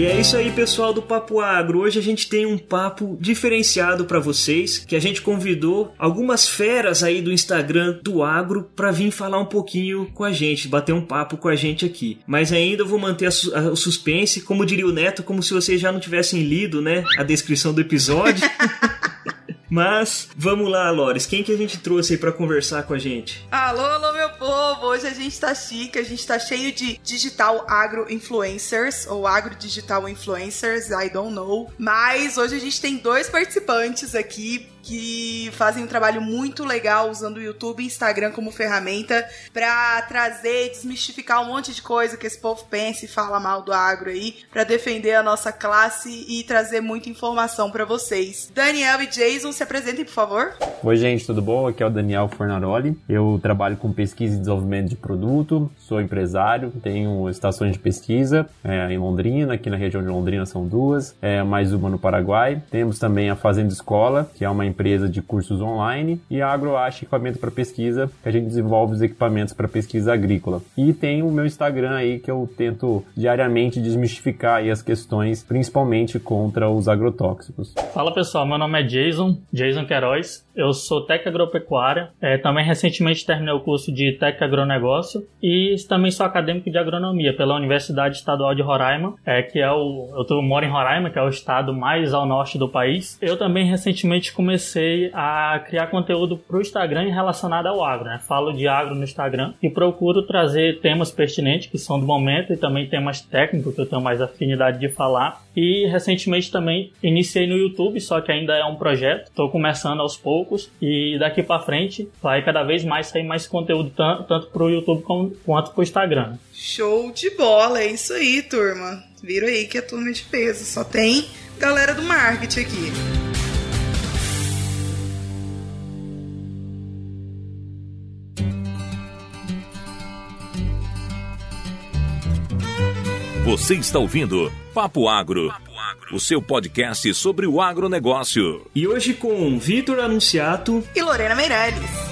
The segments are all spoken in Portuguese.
E é isso aí, pessoal do Papo Agro. Hoje a gente tem um papo diferenciado para vocês, que a gente convidou algumas feras aí do Instagram do Agro para vir falar um pouquinho com a gente, bater um papo com a gente aqui. Mas ainda vou manter o suspense, como diria o Neto, como se vocês já não tivessem lido, né, a descrição do episódio. Mas vamos lá, Lores. Quem que a gente trouxe aí para conversar com a gente? Alô, alô, meu povo! Hoje a gente tá chique, a gente tá cheio de digital agro influencers ou agro digital influencers, I don't know. Mas hoje a gente tem dois participantes aqui que fazem um trabalho muito legal usando o YouTube e Instagram como ferramenta para trazer, desmistificar um monte de coisa que esse povo pensa e fala mal do agro aí, para defender a nossa classe e trazer muita informação para vocês. Daniel e Jason, se apresentem, por favor. Oi, gente, tudo bom? Aqui é o Daniel Fornaroli. Eu trabalho com pesquisa e desenvolvimento de produto, sou empresário, tenho estações de pesquisa é, em Londrina, aqui na região de Londrina são duas, é, mais uma no Paraguai. Temos também a Fazenda Escola, que é uma empresa de cursos online, e a AgroAche Equipamento para Pesquisa, que a gente desenvolve os equipamentos para pesquisa agrícola. E tem o meu Instagram aí que eu tento diariamente desmistificar aí as questões, principalmente contra os agrotóxicos. Fala pessoal, meu nome é Jason, Jason Queiroz. Eu sou técnico agropecuária. É, também recentemente terminei o curso de técnico agronegócio e também sou acadêmico de agronomia pela Universidade Estadual de Roraima, é, que é o eu moro em Roraima, que é o estado mais ao norte do país. Eu também recentemente comecei comecei a criar conteúdo para o Instagram relacionado ao agro, né? Falo de agro no Instagram e procuro trazer temas pertinentes que são do momento e também temas técnicos que eu tenho mais afinidade de falar. E recentemente também iniciei no YouTube, só que ainda é um projeto. Estou começando aos poucos e daqui para frente vai cada vez mais sair mais conteúdo tanto para o YouTube quanto para o Instagram. Show de bola, é isso aí, turma. Viram aí que é turma de peso, só tem galera do marketing aqui. Você está ouvindo Papo Agro, o seu podcast sobre o agronegócio. E hoje com Vitor Anunciato e Lorena Meirelles.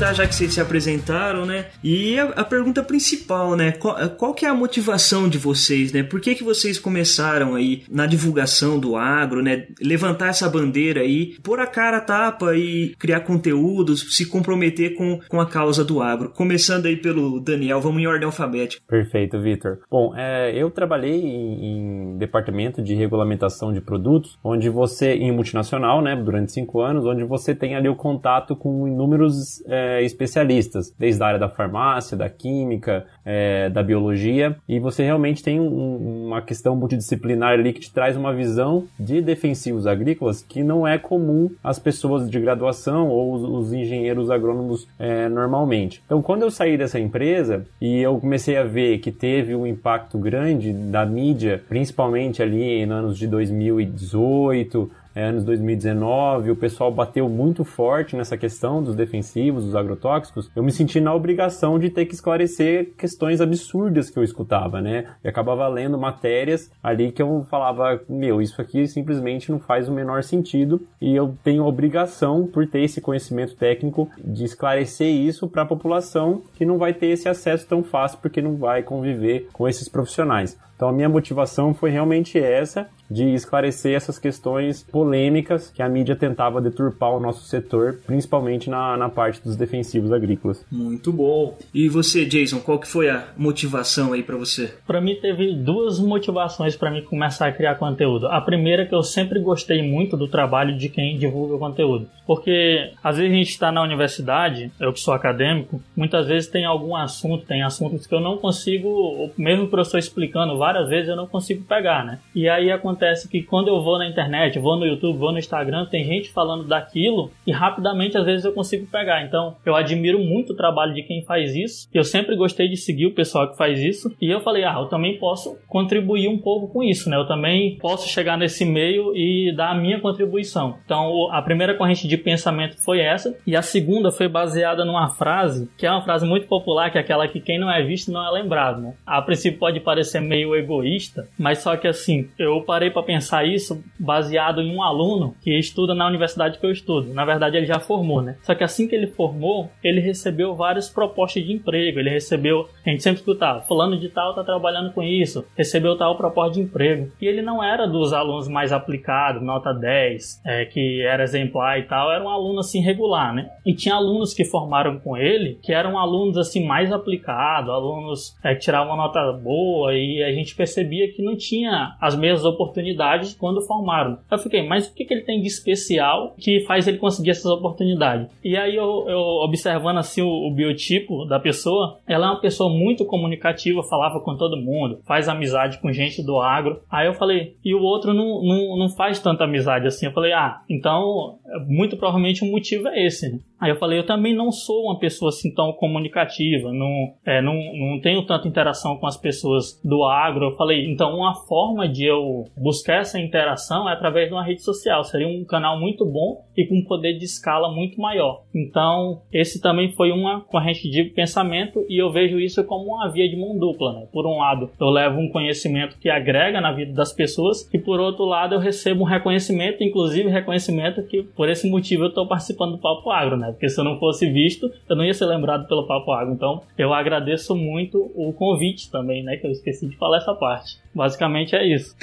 Aproveitar já que vocês se apresentaram, né? E a, a pergunta principal, né? Qual, qual, que é a motivação de vocês, né? Por que, que vocês começaram aí na divulgação do agro, né? Levantar essa bandeira aí, pôr a cara a tapa e criar conteúdos, se comprometer com, com a causa do agro. Começando aí pelo Daniel, vamos em ordem alfabética. Perfeito, Vitor. Bom, é, eu trabalhei em, em, departamento de regulamentação de produtos, onde você, em multinacional, né, durante cinco anos, onde você tem ali o contato com inúmeros é, especialistas, desde a área da farmácia, da química, é, da biologia, e você realmente tem um, uma questão multidisciplinar ali que te traz uma visão de defensivos agrícolas que não é comum às pessoas de graduação ou os, os engenheiros agrônomos é, normalmente. Então, quando eu saí dessa empresa e eu comecei a ver que teve um impacto grande da mídia, principalmente ali nos anos de 2018, é, anos 2019, o pessoal bateu muito forte nessa questão dos defensivos, dos agrotóxicos, eu me senti na obrigação de ter que esclarecer questões absurdas que eu escutava, né? E acabava lendo matérias ali que eu falava, meu, isso aqui simplesmente não faz o menor sentido e eu tenho obrigação, por ter esse conhecimento técnico, de esclarecer isso para a população que não vai ter esse acesso tão fácil porque não vai conviver com esses profissionais. Então a minha motivação foi realmente essa de esclarecer essas questões polêmicas que a mídia tentava deturpar o nosso setor, principalmente na, na parte dos defensivos agrícolas. Muito bom. E você, Jason, qual que foi a motivação aí para você? Para mim teve duas motivações para mim começar a criar conteúdo. A primeira é que eu sempre gostei muito do trabalho de quem divulga conteúdo, porque às vezes a gente está na universidade, eu que sou acadêmico, muitas vezes tem algum assunto, tem assuntos que eu não consigo, mesmo o professor explicando várias vezes eu não consigo pegar, né? E aí acontece que quando eu vou na internet, vou no YouTube, vou no Instagram, tem gente falando daquilo e rapidamente às vezes eu consigo pegar. Então eu admiro muito o trabalho de quem faz isso. Eu sempre gostei de seguir o pessoal que faz isso e eu falei, ah, eu também posso contribuir um pouco com isso, né? Eu também posso chegar nesse meio e dar a minha contribuição. Então a primeira corrente de pensamento foi essa e a segunda foi baseada numa frase que é uma frase muito popular, que é aquela que quem não é visto não é lembrado, né? A princípio pode parecer meio egoísta, mas só que assim, eu parei para pensar isso baseado em um aluno que estuda na universidade que eu estudo. Na verdade, ele já formou, né? Só que assim que ele formou, ele recebeu várias propostas de emprego. Ele recebeu, a gente sempre escutava, fulano de tal tá trabalhando com isso, recebeu tal proposta de emprego. E ele não era dos alunos mais aplicados, nota 10, é, que era exemplar e tal, era um aluno assim regular, né? E tinha alunos que formaram com ele que eram alunos assim mais aplicados, alunos é, que tiravam nota boa e a gente percebia que não tinha as mesmas oportunidades quando formaram. Eu fiquei, mas o que, que ele tem de especial que faz ele conseguir essas oportunidades? E aí eu, eu observando assim o, o, biotipo da pessoa, ela é uma pessoa muito comunicativa, falava com todo mundo, faz amizade com gente do agro. Aí eu falei, e o outro não, não, não faz tanta amizade assim. Eu falei, ah, então muito provavelmente o motivo é esse, né? Aí eu falei, eu também não sou uma pessoa assim tão comunicativa, não, é, não, não tenho tanta interação com as pessoas do agro. Eu falei, então uma forma de eu buscar essa interação é através de uma rede social. Seria um canal muito bom e com um poder de escala muito maior. Então, esse também foi uma corrente de pensamento e eu vejo isso como uma via de mão dupla. Né? Por um lado, eu levo um conhecimento que agrega na vida das pessoas e por outro lado, eu recebo um reconhecimento, inclusive reconhecimento que por esse motivo eu estou participando do Papo Agro, né? Porque se eu não fosse visto, eu não ia ser lembrado pelo Papo Água. Então, eu agradeço muito o convite também, né? Que eu esqueci de falar essa parte. Basicamente é isso.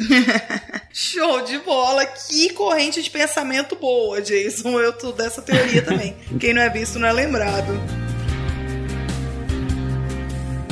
Show de bola! Que corrente de pensamento boa, Jason. Eu tô dessa teoria também. Quem não é visto não é lembrado.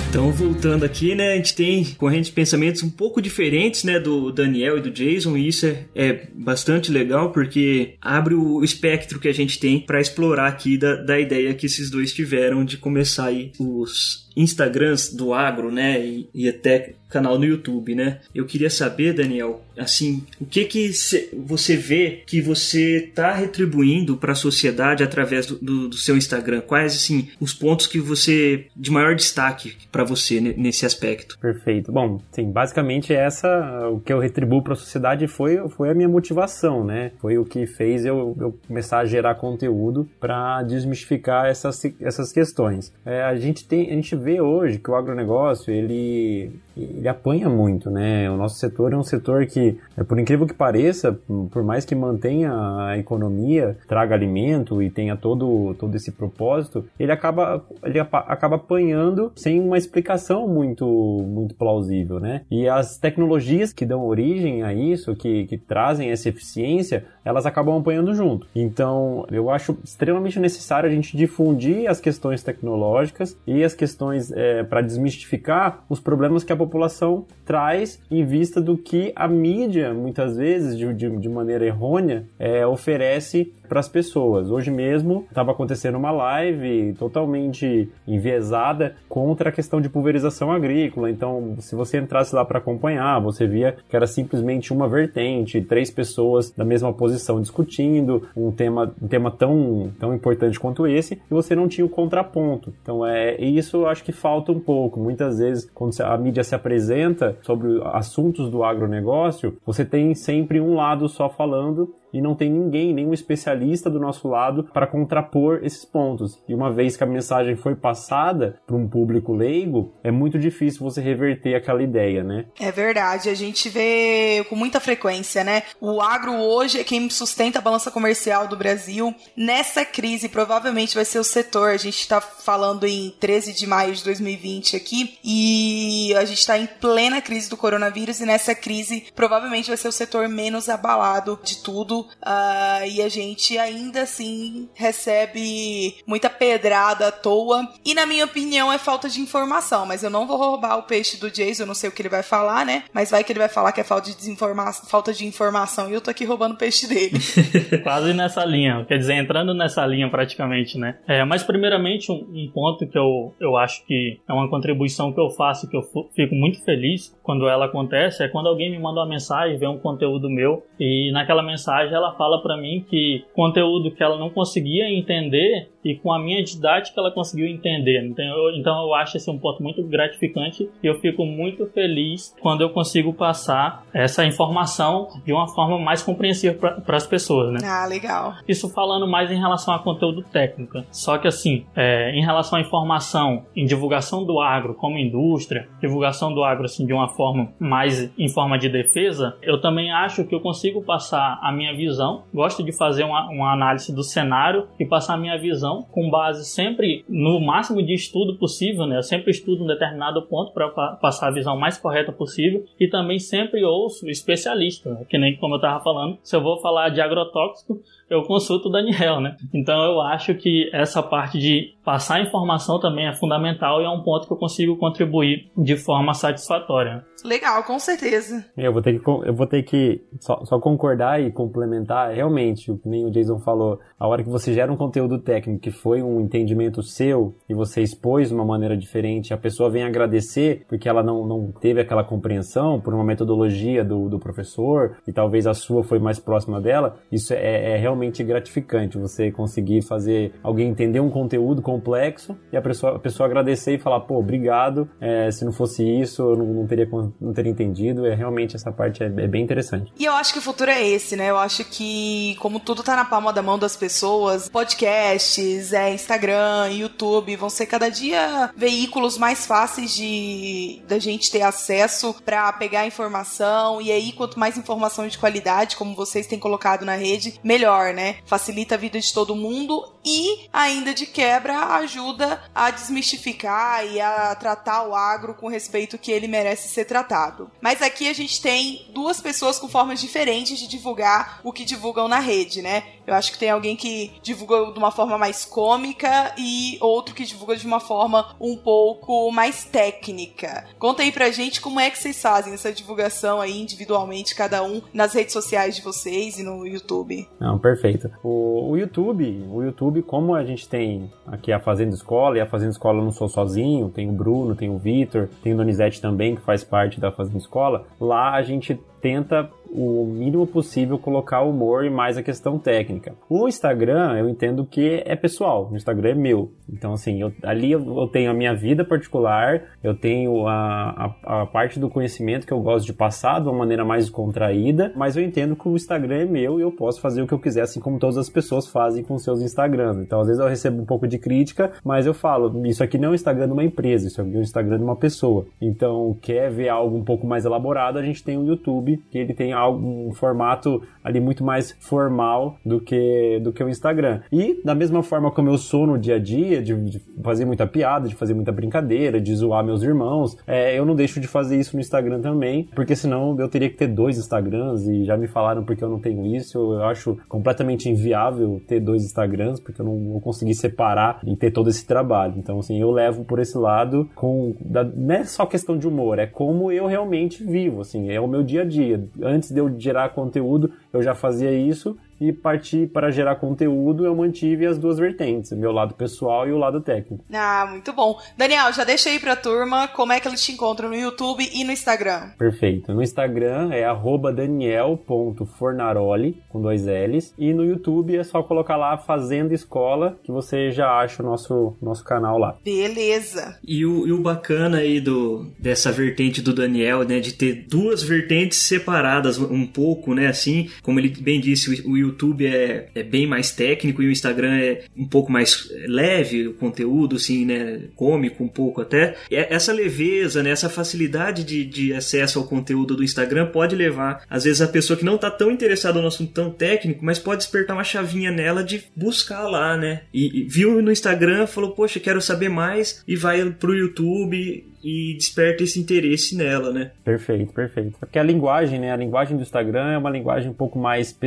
Então, voltando aqui, né, a gente tem correntes de pensamentos um pouco diferentes, né, do Daniel e do Jason, e isso é, é bastante legal porque abre o espectro que a gente tem para explorar aqui da, da ideia que esses dois tiveram de começar aí os Instagrams do agro, né, e, e até canal no YouTube, né? Eu queria saber, Daniel, assim, o que que você vê que você está retribuindo para a sociedade através do, do, do, seu Instagram? Quais, assim, os pontos que você de maior destaque para você nesse aspecto? Perfeito. Bom, sim, basicamente essa, o que eu retribuo para a sociedade foi, foi a minha motivação, né? Foi o que fez eu, eu começar a gerar conteúdo para desmistificar essas, essas questões. É, a gente tem, a gente vê hoje que o agronegócio, ele, ele apanha muito, né? O nosso setor é um setor que, por incrível que pareça, por mais que mantenha a economia, traga alimento e tenha todo, todo esse propósito, ele acaba, ele acaba apanhando sem uma explicação muito, muito plausível, né? E as tecnologias que dão origem a isso, que, que trazem essa eficiência, elas acabam apanhando junto. Então, eu acho extremamente necessário a gente difundir as questões tecnológicas e as questões é, para desmistificar os problemas que a população traz em vista do que a mídia, muitas vezes, de, de, de maneira errônea, é, oferece para as pessoas. Hoje mesmo estava acontecendo uma live totalmente enviesada contra a questão de pulverização agrícola. Então, se você entrasse lá para acompanhar, você via que era simplesmente uma vertente, três pessoas da mesma posição discutindo um tema, um tema tão, tão importante quanto esse, e você não tinha o contraponto. Então, é isso eu acho que falta um pouco. Muitas vezes, quando a mídia se apresenta sobre assuntos do agronegócio, você tem sempre um lado só falando e não tem ninguém, nenhum especialista do nosso lado para contrapor esses pontos. E uma vez que a mensagem foi passada para um público leigo, é muito difícil você reverter aquela ideia, né? É verdade, a gente vê com muita frequência, né? O agro hoje é quem sustenta a balança comercial do Brasil. Nessa crise, provavelmente vai ser o setor. A gente está falando em 13 de maio de 2020 aqui e a gente está em plena crise do coronavírus e nessa crise provavelmente vai ser o setor menos abalado de tudo uh, e a gente ainda assim recebe muita pedrada à toa. E na minha opinião é falta de informação, mas eu não vou roubar o peixe do Jason, eu não sei o que ele vai falar, né? Mas vai que ele vai falar que é falta de, desinformação, falta de informação e eu tô aqui roubando o peixe dele. Quase nessa linha, quer dizer, entrando nessa linha praticamente, né? É, mas primeiramente um, um ponto que eu, eu acho que é uma contribuição que eu faço que eu fico muito feliz quando ela acontece é quando alguém me manda uma mensagem, vê um conteúdo meu e naquela mensagem mensagem ela fala para mim que conteúdo que ela não conseguia entender e com a minha didática ela conseguiu entender. Então eu, então eu acho esse um ponto muito gratificante e eu fico muito feliz quando eu consigo passar essa informação de uma forma mais compreensível para as pessoas, né? Ah, legal. Isso falando mais em relação a conteúdo técnico. Só que assim, é, em relação à informação, em divulgação do agro como indústria, divulgação do agro assim de uma forma mais em forma de defesa, eu também acho que eu consigo passar a minha visão. Gosto de fazer uma, uma análise do cenário e passar minha visão com base sempre no máximo de estudo possível, né? Eu sempre estudo um determinado ponto para passar a visão mais correta possível e também sempre ouço especialista, né? que nem como eu estava falando, se eu vou falar de agrotóxico, eu consulto o Daniel, né? Então eu acho que essa parte de passar informação também é fundamental e é um ponto que eu consigo contribuir de forma satisfatória. Legal, com certeza. Eu vou ter que, eu vou ter que só, só concordar e complementar. Realmente, o que nem o Jason falou, a hora que você gera um conteúdo técnico que foi um entendimento seu e você expôs de uma maneira diferente, a pessoa vem agradecer porque ela não, não teve aquela compreensão por uma metodologia do, do professor e talvez a sua foi mais próxima dela, isso é, é realmente gratificante. Você conseguir fazer alguém entender um conteúdo complexo e a pessoa, a pessoa agradecer e falar, pô, obrigado, é, se não fosse isso eu não, não teria não ter entendido, é realmente essa parte é, é, bem interessante. E eu acho que o futuro é esse, né? Eu acho que, como tudo tá na palma da mão das pessoas, podcasts, é, Instagram, YouTube, vão ser cada dia veículos mais fáceis de da gente ter acesso para pegar informação. E aí, quanto mais informação de qualidade, como vocês têm colocado na rede, melhor, né? Facilita a vida de todo mundo e ainda de quebra ajuda a desmistificar e a tratar o agro com o respeito que ele merece ser tratado. Mas aqui a gente tem duas pessoas com formas diferentes de divulgar o que divulgam na rede, né? Eu acho que tem alguém que divulga de uma forma mais cômica e outro que divulga de uma forma um pouco mais técnica. Conta aí pra gente como é que vocês fazem essa divulgação aí individualmente, cada um nas redes sociais de vocês e no YouTube. Não, perfeito. O, o YouTube, o YouTube, como a gente tem aqui a Fazenda Escola, e a Fazenda Escola eu não sou sozinho, tem o Bruno, tem o Vitor, tem o Donizete também, que faz parte da Fazenda Escola, lá a gente tenta o mínimo possível colocar humor e mais a questão técnica. O Instagram, eu entendo que é pessoal, o Instagram é meu. Então, assim, eu, ali eu, tenho a minha vida particular, eu tenho a, a, a, parte do conhecimento que eu gosto de passar de uma maneira mais contraída, mas eu entendo que o Instagram é meu e eu posso fazer o que eu quiser, assim como todas as pessoas fazem com seus Instagrams. Então, às vezes eu recebo um pouco de crítica, mas eu falo, isso aqui não é o Instagram de uma empresa, isso aqui é o Instagram de uma pessoa. Então, quer ver algo um pouco mais elaborado, a gente tem o YouTube, que ele tem um formato ali muito mais formal do que, do que o Instagram. E da mesma forma como eu sou no dia a dia, de, de fazer muita piada, de fazer muita brincadeira, de zoar meus irmãos, é, eu não deixo de fazer isso no Instagram também, porque senão eu teria que ter dois Instagrams e já me falaram porque eu não tenho isso. Eu acho completamente inviável ter dois Instagrams, porque eu não vou conseguir separar e ter todo esse trabalho. Então, assim, eu levo por esse lado com. Da, não é só questão de humor, é como eu realmente vivo, assim, é o meu dia a dia. Antes de eu gerar conteúdo, eu já fazia isso e partir para gerar conteúdo, eu mantive as duas vertentes, meu lado pessoal e o lado técnico. Ah, muito bom. Daniel, já deixa aí pra turma como é que eles te encontram no YouTube e no Instagram. Perfeito. No Instagram é daniel.fornaroli, com dois L's, e no YouTube é só colocar lá Fazenda Escola, que você já acha o nosso, nosso canal lá. Beleza. E o, e o bacana aí do, dessa vertente do Daniel, né, de ter duas vertentes separadas um pouco, né, assim, como ele bem disse, o YouTube é, é bem mais técnico e o Instagram é um pouco mais leve, o conteúdo, assim, né? Cômico um pouco até. E essa leveza, né? Essa facilidade de, de acesso ao conteúdo do Instagram pode levar, às vezes, a pessoa que não está tão interessada no assunto tão técnico, mas pode despertar uma chavinha nela de buscar lá, né? E, e viu no Instagram, falou, poxa, quero saber mais, e vai pro YouTube e desperta esse interesse nela, né? Perfeito, perfeito. Porque a linguagem, né? A linguagem do Instagram é uma linguagem um pouco mais,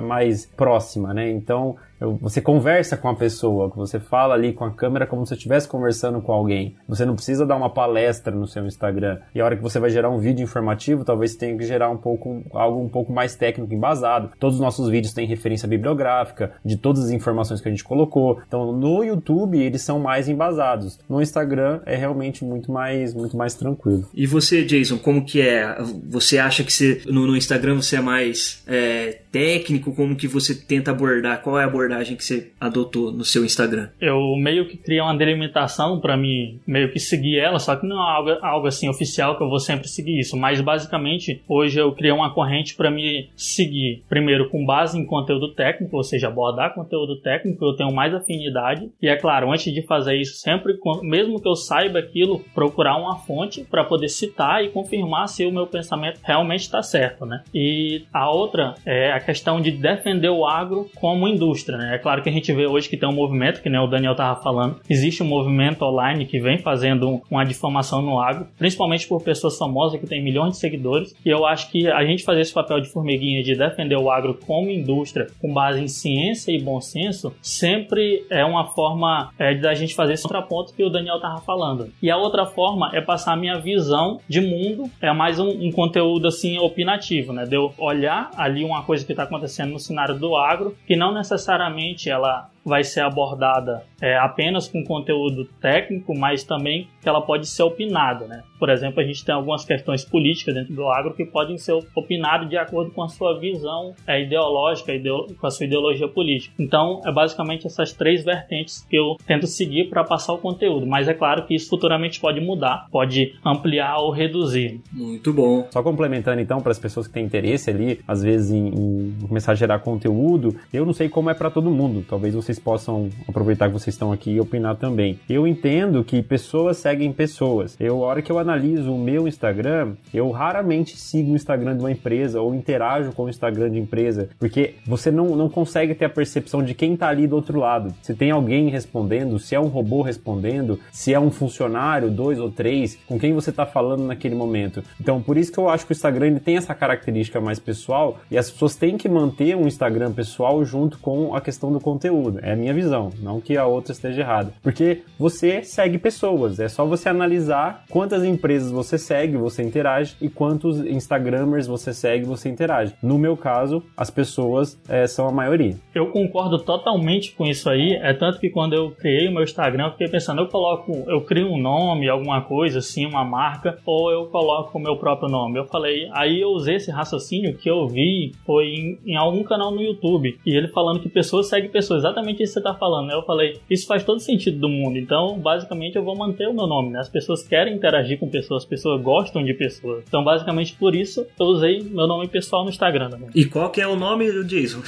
mais próxima, né? Então, você conversa com a pessoa, você fala ali com a câmera como se estivesse conversando com alguém. Você não precisa dar uma palestra no seu Instagram. E a hora que você vai gerar um vídeo informativo, talvez tenha que gerar um pouco algo um pouco mais técnico embasado. Todos os nossos vídeos têm referência bibliográfica de todas as informações que a gente colocou. Então, no YouTube eles são mais embasados. No Instagram é realmente muito mais muito mais tranquilo. E você, Jason, como que é? Você acha que você, no, no Instagram você é mais é, técnico? Como que você tenta abordar? Qual é a abordagem que você adotou no seu Instagram? Eu meio que criei uma delimitação para mim meio que seguir ela, só que não é algo, algo assim oficial que eu vou sempre seguir isso. Mas basicamente, hoje eu criei uma corrente para me seguir, primeiro com base em conteúdo técnico, ou seja, abordar conteúdo técnico, eu tenho mais afinidade. E é claro, antes de fazer isso, sempre, mesmo que eu saiba aquilo, procurar uma fonte para poder citar e confirmar se o meu pensamento realmente está certo, né? E a outra é a questão de defender o agro como indústria, né? É claro que a gente vê hoje que tem um movimento, que né, o Daniel estava falando, existe um movimento online que vem fazendo uma difamação no agro, principalmente por pessoas famosas que têm milhões de seguidores, e eu acho que a gente fazer esse papel de formiguinha de defender o agro como indústria com base em ciência e bom senso, sempre é uma forma é, da gente fazer esse contraponto que o Daniel estava falando. E a outra forma é passar a minha visão de mundo, é mais um, um conteúdo assim opinativo, né? De eu olhar ali uma coisa que está acontecendo no cenário do agro, que não necessariamente ela vai ser abordada é, apenas com conteúdo técnico, mas também que ela pode ser opinada, né? Por exemplo, a gente tem algumas questões políticas dentro do agro que podem ser opinadas de acordo com a sua visão é, ideológica, com a sua ideologia política. Então, é basicamente essas três vertentes que eu tento seguir para passar o conteúdo. Mas é claro que isso futuramente pode mudar, pode ampliar ou reduzir. Muito bom. Só complementando então para as pessoas que têm interesse ali, às vezes em, em começar a gerar conteúdo, eu não sei como é para todo mundo. Talvez vocês possam aproveitar que vocês estão aqui e opinar também. Eu entendo que pessoas seguem pessoas. Eu, a hora que eu analiso o meu Instagram, eu raramente sigo o Instagram de uma empresa ou interajo com o Instagram de empresa, porque você não, não consegue ter a percepção de quem está ali do outro lado. Se tem alguém respondendo, se é um robô respondendo, se é um funcionário, dois ou três, com quem você está falando naquele momento. Então, por isso que eu acho que o Instagram tem essa característica mais pessoal e as pessoas têm que manter um Instagram pessoal junto com a questão do conteúdo. É a minha visão, não que a outra esteja errada. Porque você segue pessoas, é só você analisar quantas empresas você segue, você interage e quantos Instagramers você segue, você interage. No meu caso, as pessoas é, são a maioria. Eu concordo totalmente com isso aí, é tanto que quando eu criei o meu Instagram, eu fiquei pensando, eu coloco, eu crio um nome, alguma coisa assim, uma marca, ou eu coloco o meu próprio nome. Eu falei, aí eu usei esse raciocínio que eu vi foi em, em algum canal no YouTube, e ele falando que pessoas seguem pessoas, exatamente isso que você tá falando, né? Eu falei, isso faz todo sentido do mundo. Então, basicamente, eu vou manter o meu nome, né? As pessoas querem interagir com pessoas, as pessoas gostam de pessoas. Então, basicamente, por isso, eu usei meu nome pessoal no Instagram também. E qual que é o nome do Jason?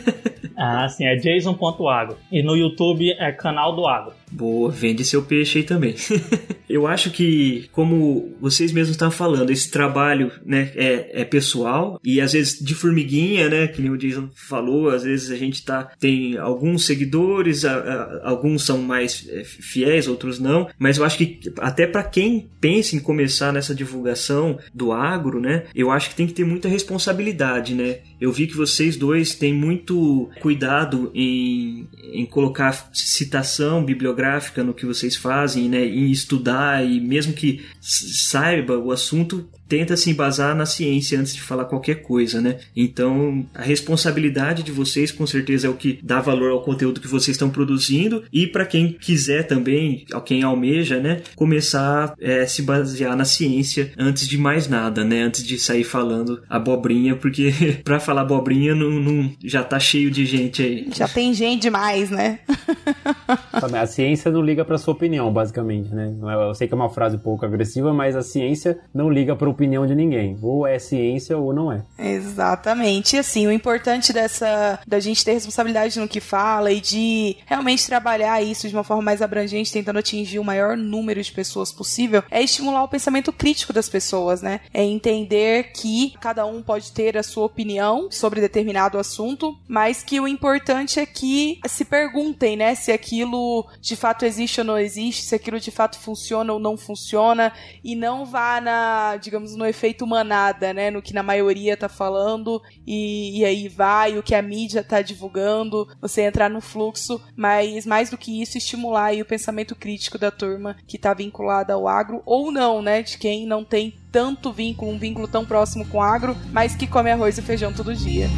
ah, sim, é jason.agro. E no YouTube é canal do Agro. Boa, vende seu peixe aí também. Eu acho que, como vocês mesmos estão falando, esse trabalho né, é, é, pessoal e às vezes de formiguinha, né? Que nem o Jason falou, às vezes a gente tá, tem alguns seguidores, a, a, alguns são mais é, fiéis, outros não, mas eu acho que até para quem pensa em começar nessa divulgação do agro, né? Eu acho que tem que ter muita responsabilidade, né? Eu vi que vocês dois têm muito cuidado em, em colocar citação bibliográfica no que vocês fazem, né, em estudar e mesmo que saiba o assunto, tenta se embasar na ciência antes de falar qualquer coisa, né? Então, a responsabilidade de vocês com certeza é o que dá valor ao conteúdo que vocês estão produzindo e para quem quiser também, quem almeja, né, começar a é, se basear na ciência antes de mais nada, né? Antes de sair falando abobrinha, porque para falar abobrinha não, não, já tá cheio de gente aí. Já tem gente demais, né? a ciência não liga para sua opinião, basicamente, né? É, eu sei que é uma frase um pouco agressiva, mas a ciência não liga para opinião opinião de ninguém. Ou é ciência ou não é. Exatamente. E assim, o importante dessa da gente ter responsabilidade no que fala e de realmente trabalhar isso de uma forma mais abrangente, tentando atingir o maior número de pessoas possível, é estimular o pensamento crítico das pessoas, né? É entender que cada um pode ter a sua opinião sobre determinado assunto, mas que o importante é que se perguntem, né, se aquilo de fato existe ou não existe, se aquilo de fato funciona ou não funciona, e não vá na, digamos digamos, no efeito manada, né? No que na maioria tá falando e, e aí vai, o que a mídia tá divulgando, você entrar no fluxo, mas mais do que isso, estimular aí o pensamento crítico da turma que tá vinculada ao agro ou não, né? De quem não tem tanto vínculo, um vínculo tão próximo com o agro, mas que come arroz e feijão todo dia.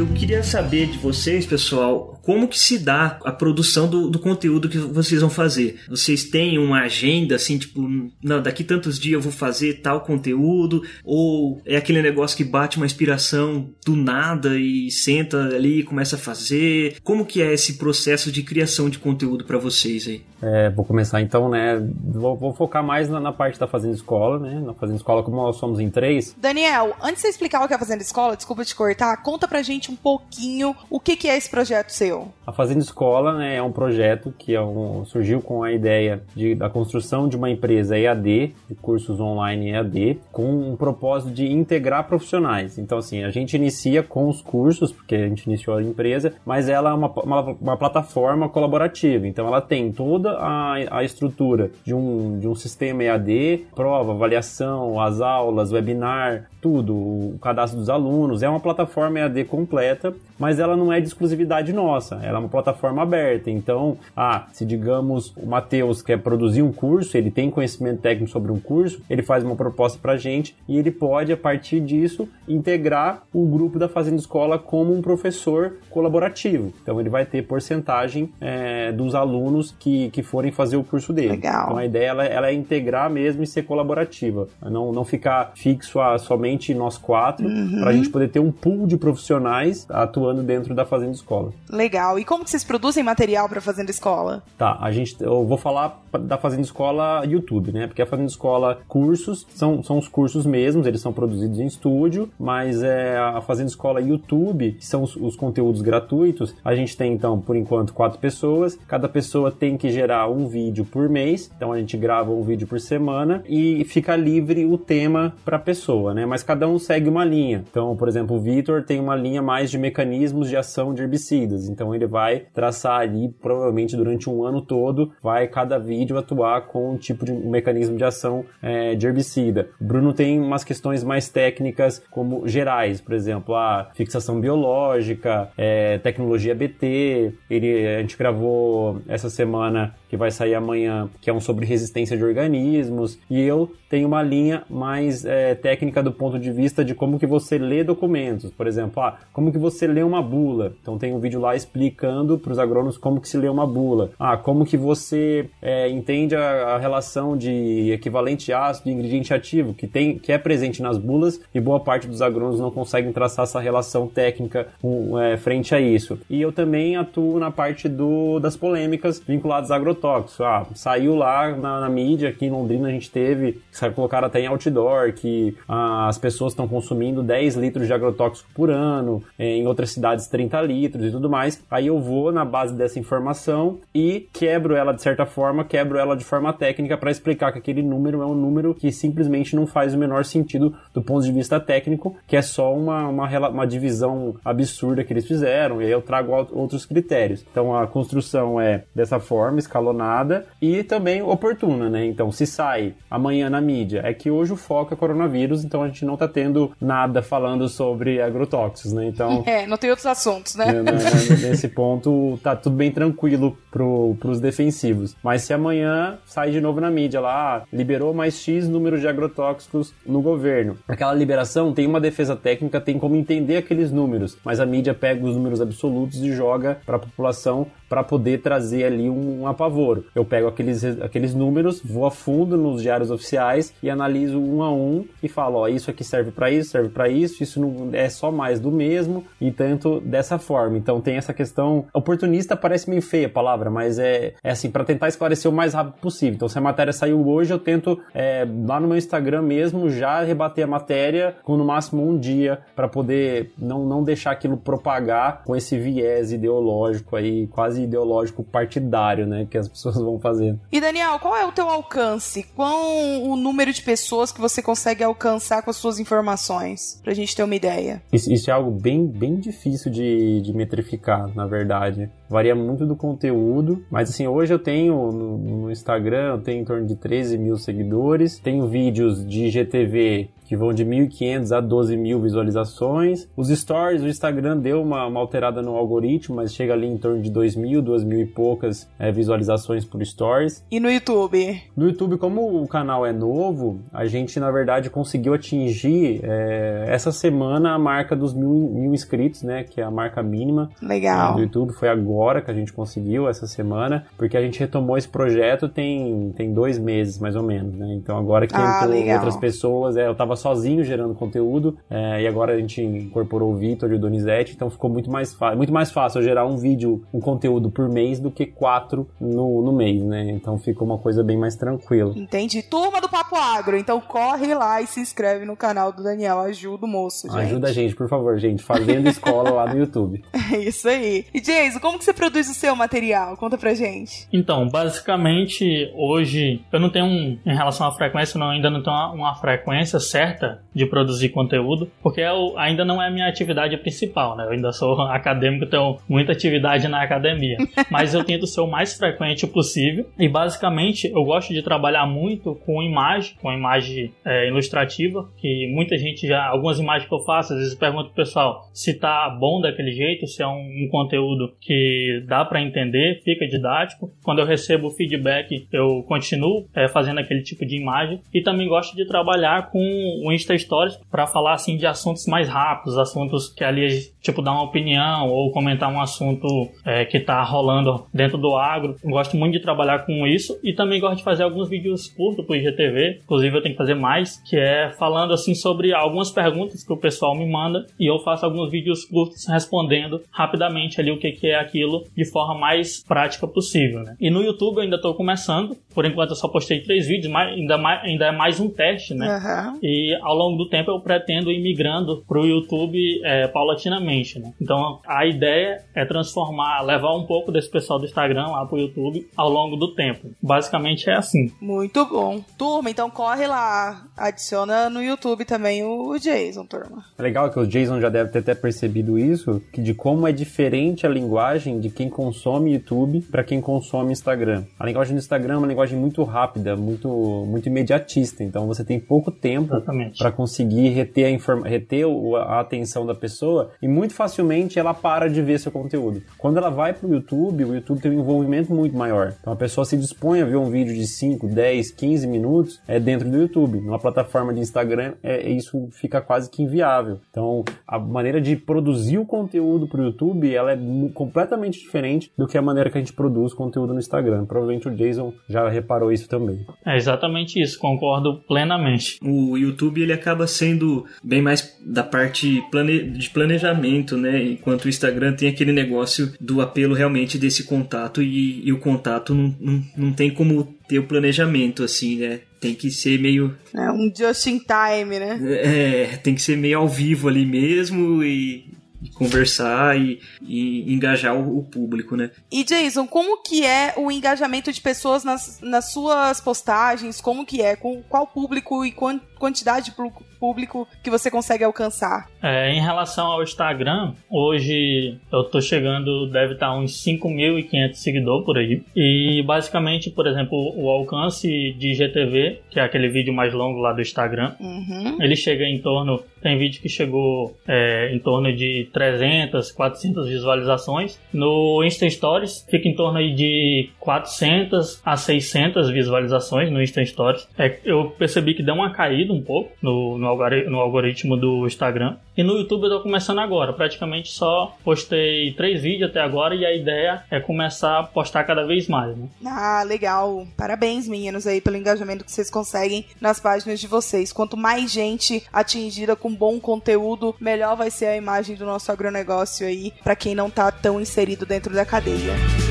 Eu queria saber de vocês, pessoal, como que se dá a produção do, do, conteúdo que vocês vão fazer? Vocês têm uma agenda assim, tipo, não, daqui tantos dias eu vou fazer tal conteúdo? Ou é aquele negócio que bate uma inspiração do nada e senta ali e começa a fazer? Como que é esse processo de criação de conteúdo para vocês aí? É, vou começar então, né? Vou, vou focar mais na, na, parte da Fazenda Escola, né? Na Fazenda Escola, como nós somos em três. Daniel, antes de você explicar o que é a Fazenda Escola, desculpa te cortar, conta pra gente um pouquinho o que, que é esse projeto seu. A Fazenda Escola né, é um projeto que é um, surgiu com a ideia de, da construção de uma empresa EAD, de cursos online EAD, com um propósito de integrar profissionais. Então, assim, a gente inicia com os cursos, porque a gente iniciou a empresa, mas ela é uma, uma, uma plataforma colaborativa. Então, ela tem toda a, a estrutura de um, de um sistema EAD, prova, avaliação, as aulas, webinar, tudo, o cadastro dos alunos. É uma plataforma EAD completa, mas ela não é de exclusividade nossa, ela é uma plataforma aberta. Então, ah, se digamos o Matheus quer produzir um curso, ele tem conhecimento técnico sobre um curso, ele faz uma proposta para gente e ele pode, a partir disso, integrar o grupo da Fazenda Escola como um professor colaborativo. Então, ele vai ter porcentagem é, dos alunos que, que forem fazer o curso dele. Legal. Então, a ideia ela, ela é integrar mesmo e ser colaborativa, não, não ficar fixo a somente nós quatro, uhum. para a gente poder ter um pool de profissionais atuando dentro da Fazenda Escola. Legal. E como que vocês produzem material para Fazenda Escola? Tá, a gente, eu vou falar da Fazenda Escola YouTube, né? Porque a Fazenda Escola cursos são, são os cursos mesmos, eles são produzidos em estúdio, mas é a Fazenda Escola YouTube são os, os conteúdos gratuitos. A gente tem então, por enquanto, quatro pessoas. Cada pessoa tem que gerar um vídeo por mês. Então a gente grava um vídeo por semana e fica livre o tema para a pessoa, né? Mas cada um segue uma linha. Então, por exemplo, o Vitor tem uma linha mais de mecanismos de ação de herbicidas. Então, ele vai traçar ali, provavelmente durante um ano todo, vai cada vídeo atuar com um tipo de mecanismo de ação é, de herbicida. O Bruno tem umas questões mais técnicas, como gerais, por exemplo, a fixação biológica, é, tecnologia BT. Ele, a gente gravou essa semana que vai sair amanhã, que é um sobre resistência de organismos, e eu tenho uma linha mais é, técnica do ponto de vista de como que você lê documentos, por exemplo, ah, como que você lê uma bula. Então tem um vídeo lá explicando para os agrônomos como que se lê uma bula. Ah, como que você é, entende a, a, relação de equivalente ácido e ingrediente ativo que tem, que é presente nas bulas e boa parte dos agrônomos não conseguem traçar essa relação técnica um, é, frente a isso. E eu também atuo na parte do, das polêmicas vinculadas a agrotóxicos agrotóxico. Ah, saiu lá na, na, mídia, aqui em Londrina a gente teve, colocaram até em outdoor, que ah, as pessoas estão consumindo 10 litros de agrotóxico por ano, eh, em outras cidades 30 litros e tudo mais. Aí eu vou na base dessa informação e quebro ela de certa forma, quebro ela de forma técnica para explicar que aquele número é um número que simplesmente não faz o menor sentido do ponto de vista técnico, que é só uma, uma, uma divisão absurda que eles fizeram, e aí eu trago outros critérios. Então a construção é dessa forma, escalonada escalonada e também oportuna, né? Então, se sai amanhã na mídia, é que hoje o foco é coronavírus, então a gente não tá tendo nada falando sobre agrotóxicos, né? Então. É, não tem outros assuntos, né? né, né, né nesse ponto, tá tudo bem tranquilo pro, pros defensivos. Mas se amanhã sai de novo na mídia lá, ah, liberou mais X número de agrotóxicos no governo. Aquela liberação tem uma defesa técnica, tem como entender aqueles números, mas a mídia pega os números absolutos e joga para a população para poder trazer ali um, um apavoro. Eu pego aqueles, aqueles números, vou a fundo nos diários oficiais e analiso um a um e falo, ó, isso aqui serve para isso, serve para isso, isso não é só mais do mesmo e tanto dessa forma. Então tem essa questão oportunista parece meio feia a palavra, mas é, é assim para tentar esclarecer o mais rápido possível. Então se a matéria saiu hoje, eu tento é, lá no meu Instagram mesmo já rebater a matéria com no máximo um dia para poder não, não deixar aquilo propagar com esse viés ideológico aí quase base ideológico partidário, né, que as pessoas vão fazendo. E Daniel, qual é o teu alcance? Qual o número de pessoas que você consegue alcançar com as suas informações? Pra gente ter uma ideia. Isso, isso é algo bem, bem difícil de, de metrificar, na verdade. Varia muito do conteúdo, mas assim, hoje eu tenho no, no Instagram, eu tenho em torno de 13 mil seguidores, tenho vídeos de GTV que vão de 1.500 a 12 mil visualizações. Os stories, o Instagram deu uma, uma, alterada no algoritmo, mas chega ali em torno de 2 mil, 2 mil e poucas é, visualizações por stories. E no YouTube? No YouTube, como o canal é novo, a gente na verdade conseguiu atingir é, essa semana a marca dos mil, mil inscritos, né? Que é a marca mínima Legal. É, do YouTube. Foi agora que a gente conseguiu essa semana, porque a gente retomou esse projeto tem, tem dois meses mais ou menos, né? Então agora que ah, entrou outras pessoas, é, eu tava sozinho gerando conteúdo, é, e agora a gente incorporou o Vitor e o Donizete, então ficou muito mais, muito mais fácil eu gerar um vídeo, um conteúdo por mês do que quatro no, no mês, né? Então ficou uma coisa bem mais tranquila. Entendi. Turma do Papo Agro, então corre lá e se inscreve no canal do Daniel, ajuda o moço, gente. Ajuda a gente, por favor, gente, fazendo escola lá no YouTube. É isso aí. E Jason, como que você produz o seu material? Conta pra gente. Então, basicamente, hoje, eu não tenho, um, em relação à frequência, eu ainda não tenho uma, uma frequência certa de produzir conteúdo, porque eu, ainda não é a minha atividade principal, né? Eu ainda sou acadêmico, tenho muita atividade na academia. Mas eu tento ser o mais frequente possível. E basicamente eu gosto de trabalhar muito com imagem, com imagem é, ilustrativa, que muita gente já. Algumas imagens que eu faço, às vezes pergunto pro pessoal se tá bom daquele jeito, se é um, um conteúdo que dá para entender, fica didático. Quando eu recebo feedback, eu continuo é, fazendo aquele tipo de imagem. E também gosto de trabalhar com o Insta Stories para falar assim de assuntos mais rápidos, assuntos que ali tipo dar uma opinião ou comentar um assunto é, que tá rolando dentro do agro. Gosto muito de trabalhar com isso e também gosto de fazer alguns vídeos curtos pro IGTV. Inclusive eu tenho que fazer mais, que é falando assim sobre algumas perguntas que o pessoal me manda e eu faço alguns vídeos curtos respondendo rapidamente ali o que, que é aquilo de forma mais prática possível. Né? E no YouTube eu ainda estou começando. Por enquanto eu só postei três vídeos, mas ainda, mais, ainda é mais um teste, né? Uhum. E ao longo do tempo eu pretendo ir migrando pro YouTube é, paulatinamente, né? Então a ideia é transformar, levar um pouco desse pessoal do Instagram lá pro YouTube ao longo do tempo. Basicamente é assim. Muito bom. Turma, então corre lá. Adiciona no YouTube também o Jason, turma. É legal que o Jason já deve ter até percebido isso, que de como é diferente a linguagem de quem consome YouTube para quem consome Instagram. A linguagem do Instagram é uma linguagem muito rápida, muito, muito imediatista. Então você tem pouco tempo para conseguir reter, a, reter a atenção da pessoa e muito facilmente ela para de ver seu conteúdo. Quando ela vai para o YouTube, o YouTube tem um envolvimento muito maior. Então a pessoa se dispõe a ver um vídeo de 5, 10, 15 minutos é dentro do YouTube. Numa plataforma de Instagram, é, isso fica quase que inviável. Então a maneira de produzir o conteúdo para o YouTube ela é completamente diferente do que a maneira que a gente produz conteúdo no Instagram. Provavelmente o Jason já reparou isso também. É exatamente isso, concordo plenamente. O YouTube ele acaba sendo bem mais da parte plane... de planejamento, né? Enquanto o Instagram tem aquele negócio do apelo realmente desse contato e, e o contato não, não, não tem como ter o planejamento assim, né? Tem que ser meio. É um just in time, né? É, tem que ser meio ao vivo ali mesmo e conversar e, e engajar o, o, público, né? E Jason, como que é o engajamento de pessoas nas, nas suas postagens? Como que é? Com qual público e quantidade de público que você consegue alcançar? É, em relação ao Instagram, hoje eu tô chegando, deve estar uns 5.500 seguidores por aí. E basicamente, por exemplo, o alcance de GTV, que é aquele vídeo mais longo lá do Instagram, uhum. ele chega em torno. Tem vídeo que chegou é, em torno de 300, 400 visualizações. No Insta Stories fica em torno aí de 400 a 600 visualizações no Insta Stories. É, eu percebi que deu uma caída um pouco no, no algoritmo do Instagram. E no YouTube eu tô começando agora. Praticamente só postei três vídeos até agora e a ideia é começar a postar cada vez mais, né? Ah, legal. Parabéns, meninos, aí pelo engajamento que vocês conseguem nas páginas de vocês. Quanto mais gente atingida com bom conteúdo, melhor vai ser a imagem do nosso agronegócio aí, para quem não tá tão inserido dentro da cadeia.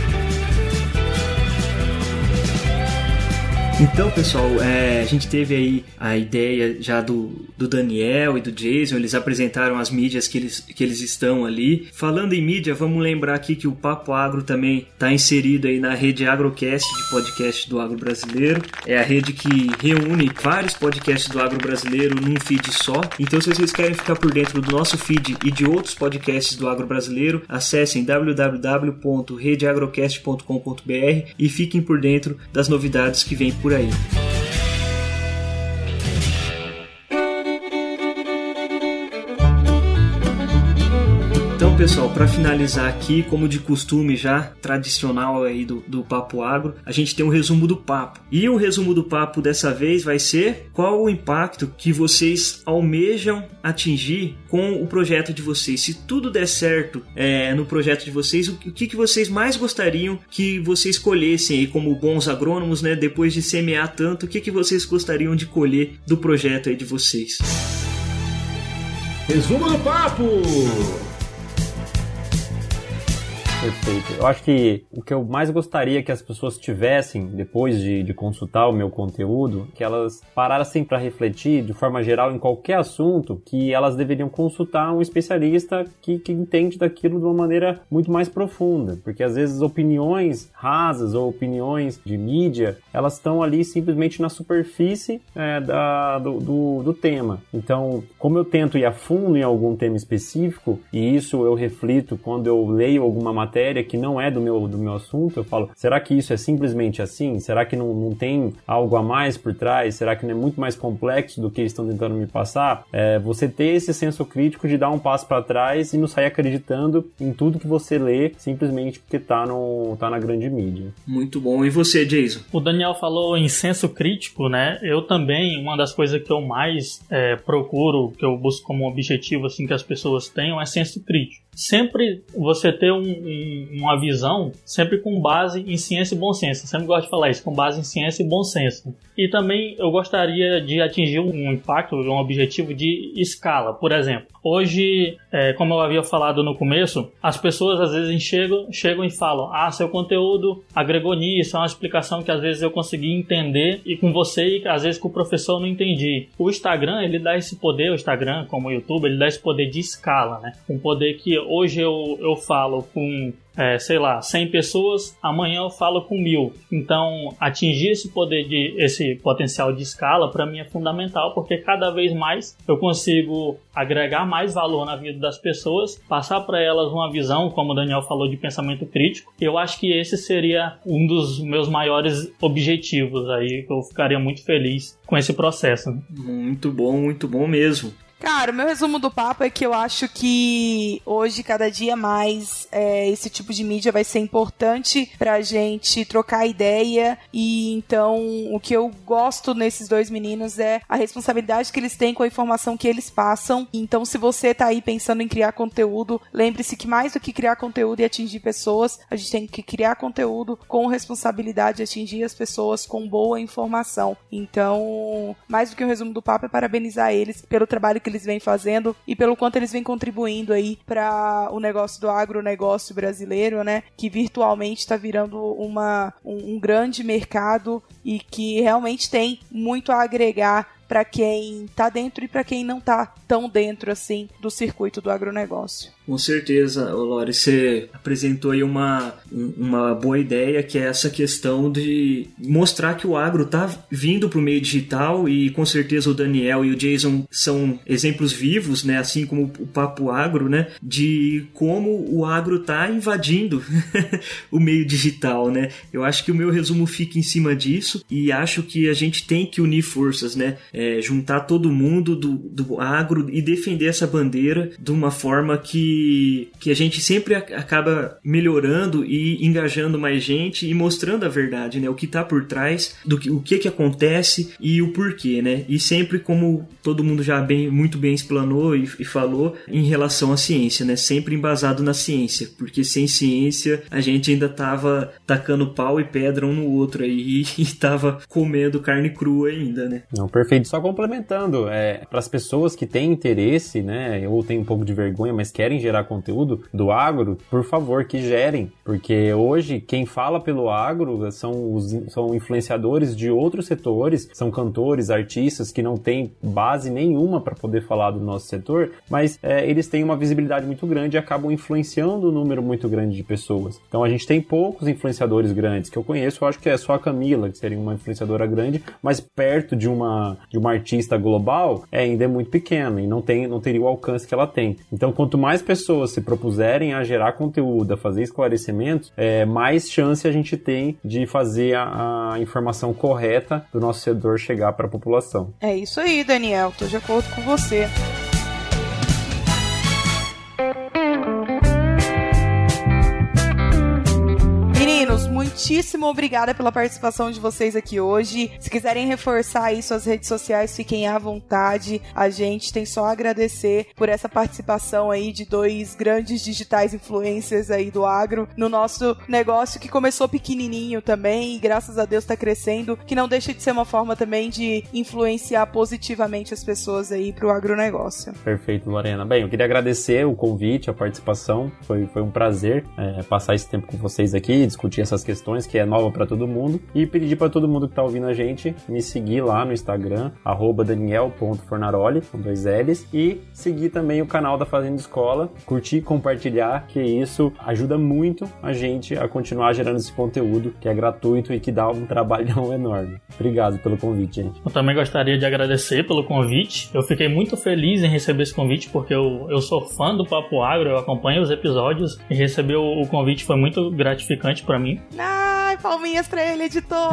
Então, pessoal, é, a gente teve aí a ideia já do, do Daniel e do Jason, eles apresentaram as mídias que eles, que eles estão ali. Falando em mídia, vamos lembrar aqui que o Papo Agro também está inserido aí na rede Agrocast de podcast do agro brasileiro. É a rede que reúne vários podcasts do agro brasileiro num feed só. Então, se vocês querem ficar por dentro do nosso feed e de outros podcasts do agro brasileiro, acessem www.redeagrocast.com.br e fiquem por dentro das novidades que por por aí. Pessoal, para finalizar aqui, como de costume já tradicional aí do, do Papo Agro, a gente tem um resumo do papo. E o resumo do papo dessa vez vai ser qual o impacto que vocês almejam atingir com o projeto de vocês. Se tudo der certo é, no projeto de vocês, o que, que vocês mais gostariam que vocês colhessem aí como bons agrônomos, né? Depois de semear tanto, o que, que vocês gostariam de colher do projeto aí de vocês? Resumo do papo! Perfeito. Eu acho que o que eu mais gostaria que as pessoas tivessem depois de, de consultar o meu conteúdo, que elas parassem para refletir de forma geral em qualquer assunto, que elas deveriam consultar um especialista que, que entende daquilo de uma maneira muito mais profunda, porque às vezes opiniões rasas ou opiniões de mídia, elas estão ali simplesmente na superfície é, da, do, do, do tema. Então, como eu tento ir a fundo em algum tema específico, e isso eu reflito quando eu leio alguma matéria matéria que não é do meu, do meu assunto, eu falo, será que isso é simplesmente assim? Será que não, não tem algo a mais por trás? Será que não é muito mais complexo do que eles estão tentando me passar? É, você ter esse senso crítico de dar um passo para trás e não sair acreditando em tudo que você lê simplesmente porque tá, no, tá na grande mídia. Muito bom. E você, Jason? O Daniel falou em senso crítico, né? Eu também, uma das coisas que eu mais é, procuro, que eu busco como objetivo, assim, que as pessoas tenham, é senso crítico sempre você ter um, um, uma visão sempre com base em ciência e bom senso. Eu sempre gosto de falar isso, com base em ciência e bom senso. E também eu gostaria de atingir um impacto, um objetivo de escala. Por exemplo, hoje, é, como eu havia falado no começo, as pessoas às vezes chegam, chegam e falam: Ah, seu conteúdo agregou nisso, é uma explicação que às vezes eu consegui entender e com você e às vezes com o professor não entendi. O Instagram, ele dá esse poder, o Instagram, como o YouTube, ele dá esse poder de escala, né? Um poder que hoje eu, eu falo com é, sei lá, 100 pessoas, amanhã eu falo com mil. Então, atingir esse poder de esse potencial de escala para mim é fundamental, porque cada vez mais eu consigo agregar mais valor na vida das pessoas, passar para elas uma visão, como o Daniel falou, de pensamento crítico. Eu acho que esse seria um dos meus maiores objetivos aí, eu ficaria muito feliz com esse processo. Muito bom, muito bom mesmo. Cara, o meu resumo do papo é que eu acho que hoje, cada dia mais, é, esse tipo de mídia vai ser importante pra gente trocar ideia. E então, o que eu gosto nesses dois meninos é a responsabilidade que eles têm com a informação que eles passam. Então, se você tá aí pensando em criar conteúdo, lembre-se que mais do que criar conteúdo e atingir pessoas, a gente tem que criar conteúdo com responsabilidade, atingir as pessoas com boa informação. Então, mais do que o resumo do papo é parabenizar eles pelo trabalho que que eles vêm fazendo e pelo quanto eles vêm contribuindo aí para o negócio do agronegócio brasileiro, né? Que virtualmente está virando uma, um, um grande mercado e que realmente tem muito a agregar para quem está dentro e para quem não está tão dentro assim do circuito do agronegócio. Com certeza, Lore, você apresentou aí uma, uma boa ideia, que é essa questão de mostrar que o agro está vindo para o meio digital e com certeza o Daniel e o Jason são exemplos vivos, né, assim como o Papo Agro, né, de como o agro está invadindo o meio digital, né. Eu acho que o meu resumo fica em cima disso e acho que a gente tem que unir forças, né, é, juntar todo mundo do, do agro e defender essa bandeira de uma forma que que, a gente sempre acaba melhorando e engajando mais gente e mostrando a verdade, né? O que está por trás, do que, o que que acontece e o porquê, né? E sempre como todo mundo já bem, muito bem explanou e, e falou em relação à ciência, né? Sempre embasado na ciência, porque sem ciência a gente ainda tava tacando pau e pedra um no outro aí e tava comendo carne crua ainda, né? Não, perfeito. Só complementando, é, para as pessoas que têm interesse, né, ou têm um pouco de vergonha, mas querem gerar conteúdo do agro, por favor, que gerem, porque hoje quem fala pelo agro são os são influenciadores de outros setores, são cantores, artistas que não têm base nenhuma para poder falar do nosso setor, mas é, eles têm uma visibilidade muito grande e acabam influenciando um número muito grande de pessoas. Então a gente tem poucos influenciadores grandes que eu conheço, eu acho que é só a Camila, que seria uma influenciadora grande, mas perto de uma de uma artista global é, ainda é muito pequena e não tem não teria o alcance que ela tem. Então quanto mais pessoas se propuserem a gerar conteúdo, a fazer esclarecimentos, é, mais chance a gente tem de fazer a, a informação correta do nosso setor chegar para a população. É isso aí, Daniel. Tô de acordo com você. Muitíssimo obrigada pela participação de vocês aqui hoje. Se quiserem reforçar aí suas redes sociais, fiquem à vontade. A gente tem só a agradecer por essa participação aí de dois grandes digitais influencers aí do agro no nosso negócio que começou pequenininho também e graças a Deus está crescendo, que não deixa de ser uma forma também de influenciar positivamente as pessoas aí pro agronegócio. Perfeito, Lorena. Bem, eu queria agradecer o convite, a participação. Foi, foi um prazer é, passar esse tempo com vocês aqui, discutir essas questões que é nova para todo mundo. E pedir para todo mundo que tá ouvindo a gente me seguir lá no Instagram, daniel.fornaroli, com dois L's, e seguir também o canal da Fazenda Escola, curtir, compartilhar, que isso ajuda muito a gente a continuar gerando esse conteúdo que é gratuito e que dá um trabalhão enorme. Obrigado pelo convite, gente. Eu também gostaria de agradecer pelo convite. Eu fiquei muito feliz em receber esse convite porque eu, eu sou fã do Papo Agro, eu acompanho os episódios e receber o, o convite foi muito gratificante para mim. Não Ai, palminhas pra ele, editor.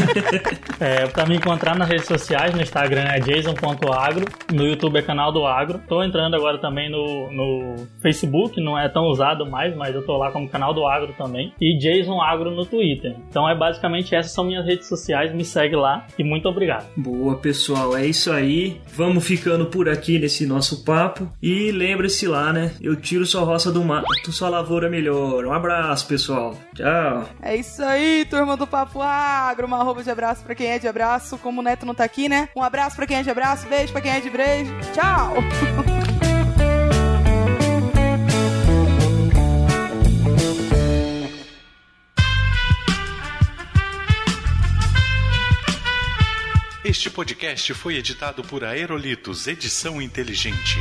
é, pra me encontrar nas redes sociais, no Instagram é jason.agro, no YouTube é canal do agro. Tô entrando agora também no, no Facebook, não é tão usado mais, mas eu tô lá como canal do agro também. E Jason Agro no Twitter. Então é basicamente essas são minhas redes sociais, me segue lá e muito obrigado. Boa, pessoal, é isso aí. Vamos ficando por aqui nesse nosso papo. E lembre-se lá, né? Eu tiro sua roça do mato, sua lavoura melhor. Um abraço, pessoal. Tchau. É isso isso aí, turma do Papo Agro. Uma arroba de abraço pra quem é de abraço. Como o Neto não tá aqui, né? Um abraço pra quem é de abraço, beijo pra quem é de beijo. Tchau! Este podcast foi editado por Aerolitos Edição Inteligente.